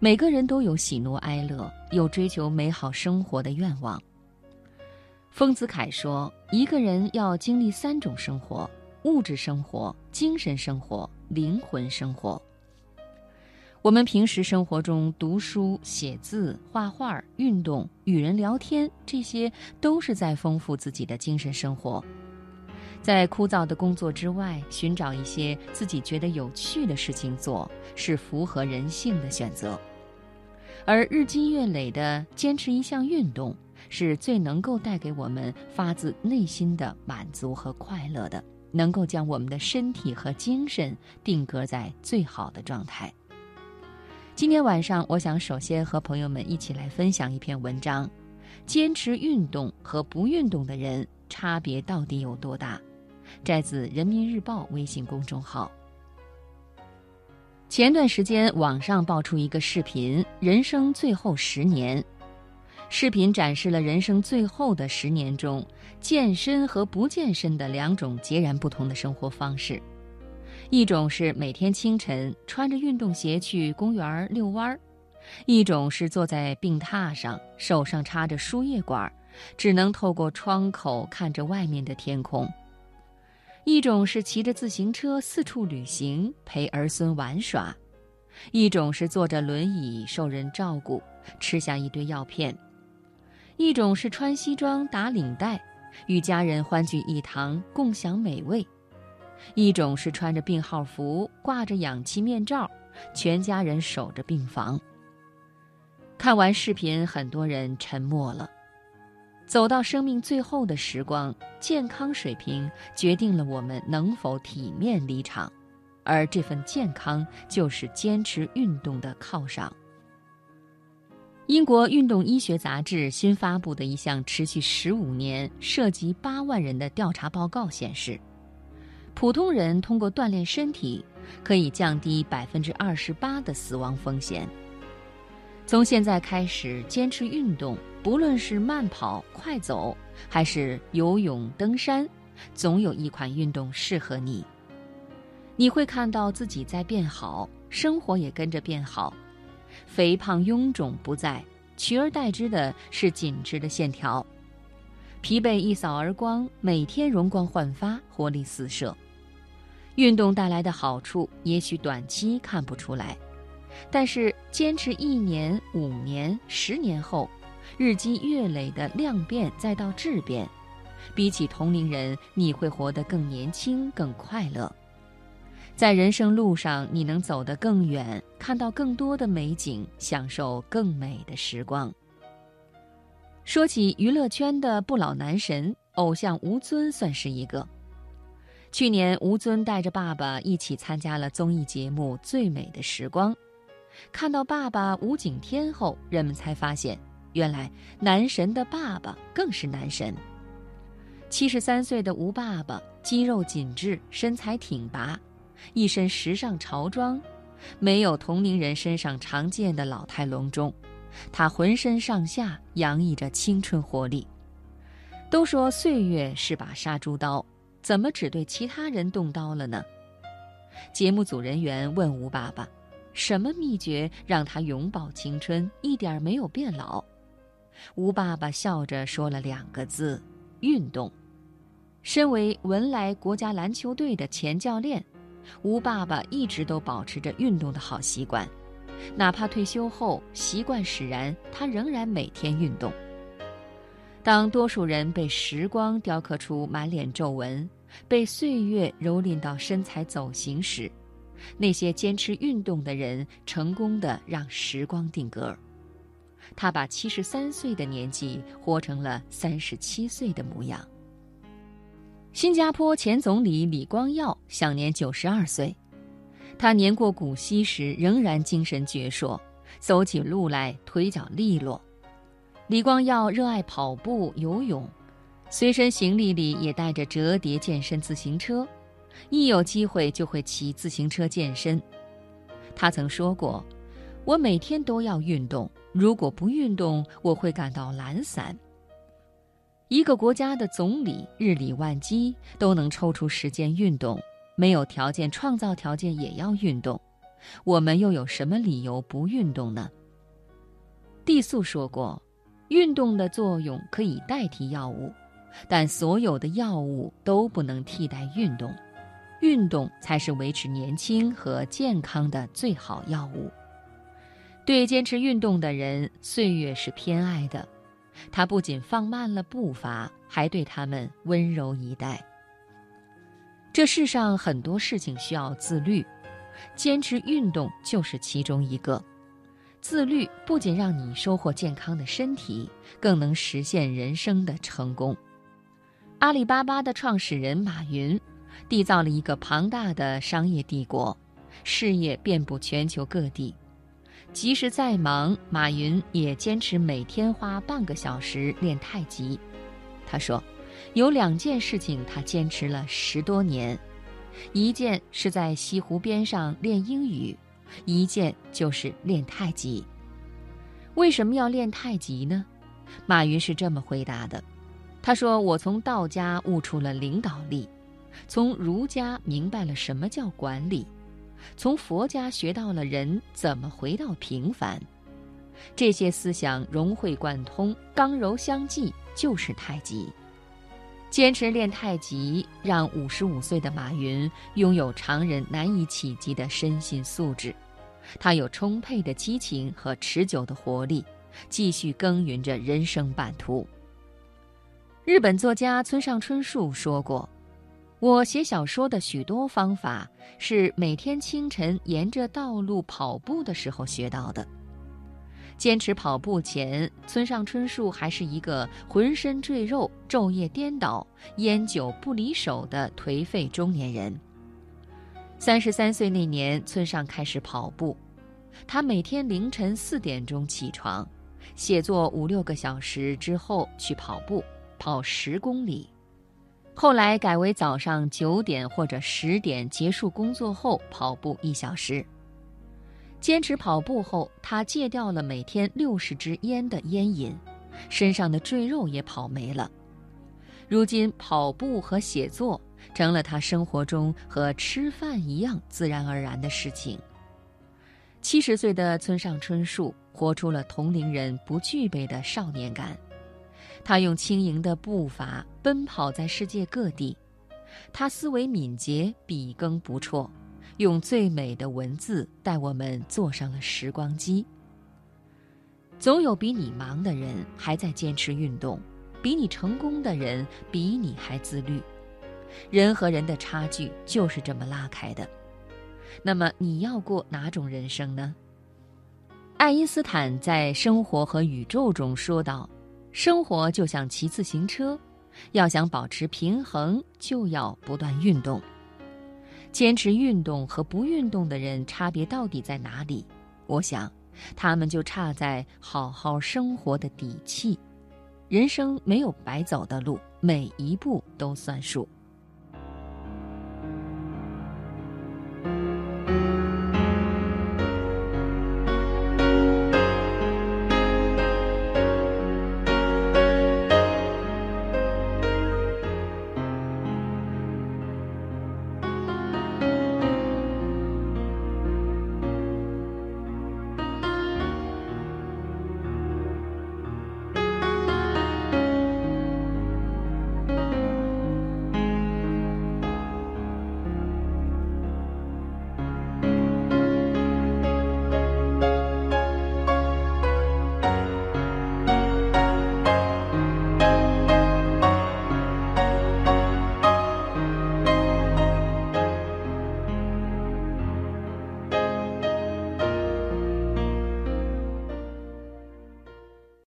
每个人都有喜怒哀乐，有追求美好生活的愿望。丰子恺说：“一个人要经历三种生活：物质生活、精神生活、灵魂生活。我们平时生活中读书、写字、画画、运动、与人聊天，这些都是在丰富自己的精神生活。在枯燥的工作之外，寻找一些自己觉得有趣的事情做，是符合人性的选择。而日积月累的坚持一项运动。”是最能够带给我们发自内心的满足和快乐的，能够将我们的身体和精神定格在最好的状态。今天晚上，我想首先和朋友们一起来分享一篇文章：坚持运动和不运动的人差别到底有多大？摘自《人民日报》微信公众号。前段时间，网上爆出一个视频：人生最后十年。视频展示了人生最后的十年中，健身和不健身的两种截然不同的生活方式。一种是每天清晨穿着运动鞋去公园遛弯儿，一种是坐在病榻上，手上插着输液管，只能透过窗口看着外面的天空。一种是骑着自行车四处旅行，陪儿孙玩耍；一种是坐着轮椅受人照顾，吃下一堆药片。一种是穿西装打领带，与家人欢聚一堂，共享美味；一种是穿着病号服，挂着氧气面罩，全家人守着病房。看完视频，很多人沉默了。走到生命最后的时光，健康水平决定了我们能否体面离场，而这份健康就是坚持运动的犒赏。英国运动医学杂志新发布的一项持续十五年、涉及八万人的调查报告显示，普通人通过锻炼身体，可以降低百分之二十八的死亡风险。从现在开始坚持运动，不论是慢跑、快走，还是游泳、登山，总有一款运动适合你。你会看到自己在变好，生活也跟着变好。肥胖臃肿不在，取而代之的是紧致的线条，疲惫一扫而光，每天容光焕发，活力四射。运动带来的好处，也许短期看不出来，但是坚持一年、五年、十年后，日积月累的量变再到质变，比起同龄人，你会活得更年轻、更快乐。在人生路上，你能走得更远，看到更多的美景，享受更美的时光。说起娱乐圈的不老男神，偶像吴尊算是一个。去年，吴尊带着爸爸一起参加了综艺节目《最美的时光》，看到爸爸吴景天后，人们才发现，原来男神的爸爸更是男神。七十三岁的吴爸爸，肌肉紧致，身材挺拔。一身时尚潮装，没有同龄人身上常见的老态龙钟，他浑身上下洋溢着青春活力。都说岁月是把杀猪刀，怎么只对其他人动刀了呢？节目组人员问吴爸爸：“什么秘诀让他永葆青春，一点没有变老？”吴爸爸笑着说了两个字：“运动。”身为文莱国家篮球队的前教练。吴爸爸一直都保持着运动的好习惯，哪怕退休后习惯使然，他仍然每天运动。当多数人被时光雕刻出满脸皱纹，被岁月蹂躏到身材走形时，那些坚持运动的人成功的让时光定格。他把七十三岁的年纪活成了三十七岁的模样。新加坡前总理李光耀享年九十二岁，他年过古稀时仍然精神矍铄，走起路来腿脚利落。李光耀热爱跑步、游泳，随身行李里也带着折叠健身自行车，一有机会就会骑自行车健身。他曾说过：“我每天都要运动，如果不运动，我会感到懒散。”一个国家的总理日理万机，都能抽出时间运动；没有条件创造条件也要运动。我们又有什么理由不运动呢？地素说过，运动的作用可以代替药物，但所有的药物都不能替代运动。运动才是维持年轻和健康的最好药物。对坚持运动的人，岁月是偏爱的。他不仅放慢了步伐，还对他们温柔以待。这世上很多事情需要自律，坚持运动就是其中一个。自律不仅让你收获健康的身体，更能实现人生的成功。阿里巴巴的创始人马云。缔造了一个庞大的商业帝国，事业遍布全球各地。即使再忙，马云也坚持每天花半个小时练太极。他说，有两件事情他坚持了十多年，一件是在西湖边上练英语，一件就是练太极。为什么要练太极呢？马云是这么回答的：“他说，我从道家悟出了领导力。”从儒家明白了什么叫管理，从佛家学到了人怎么回到平凡，这些思想融会贯通，刚柔相济，就是太极。坚持练太极，让五十五岁的马云拥有常人难以企及的身心素质，他有充沛的激情和持久的活力，继续耕耘着人生版图。日本作家村上春树说过。我写小说的许多方法是每天清晨沿着道路跑步的时候学到的。坚持跑步前，村上春树还是一个浑身赘肉、昼夜颠倒、烟酒不离手的颓废中年人。三十三岁那年，村上开始跑步，他每天凌晨四点钟起床，写作五六个小时之后去跑步，跑十公里。后来改为早上九点或者十点结束工作后跑步一小时。坚持跑步后，他戒掉了每天六十支烟的烟瘾，身上的赘肉也跑没了。如今，跑步和写作成了他生活中和吃饭一样自然而然的事情。七十岁的村上春树活出了同龄人不具备的少年感。他用轻盈的步伐奔跑在世界各地，他思维敏捷，笔耕不辍，用最美的文字带我们坐上了时光机。总有比你忙的人还在坚持运动，比你成功的人比你还自律。人和人的差距就是这么拉开的。那么你要过哪种人生呢？爱因斯坦在《生活和宇宙》中说道。生活就像骑自行车，要想保持平衡，就要不断运动。坚持运动和不运动的人差别到底在哪里？我想，他们就差在好好生活的底气。人生没有白走的路，每一步都算数。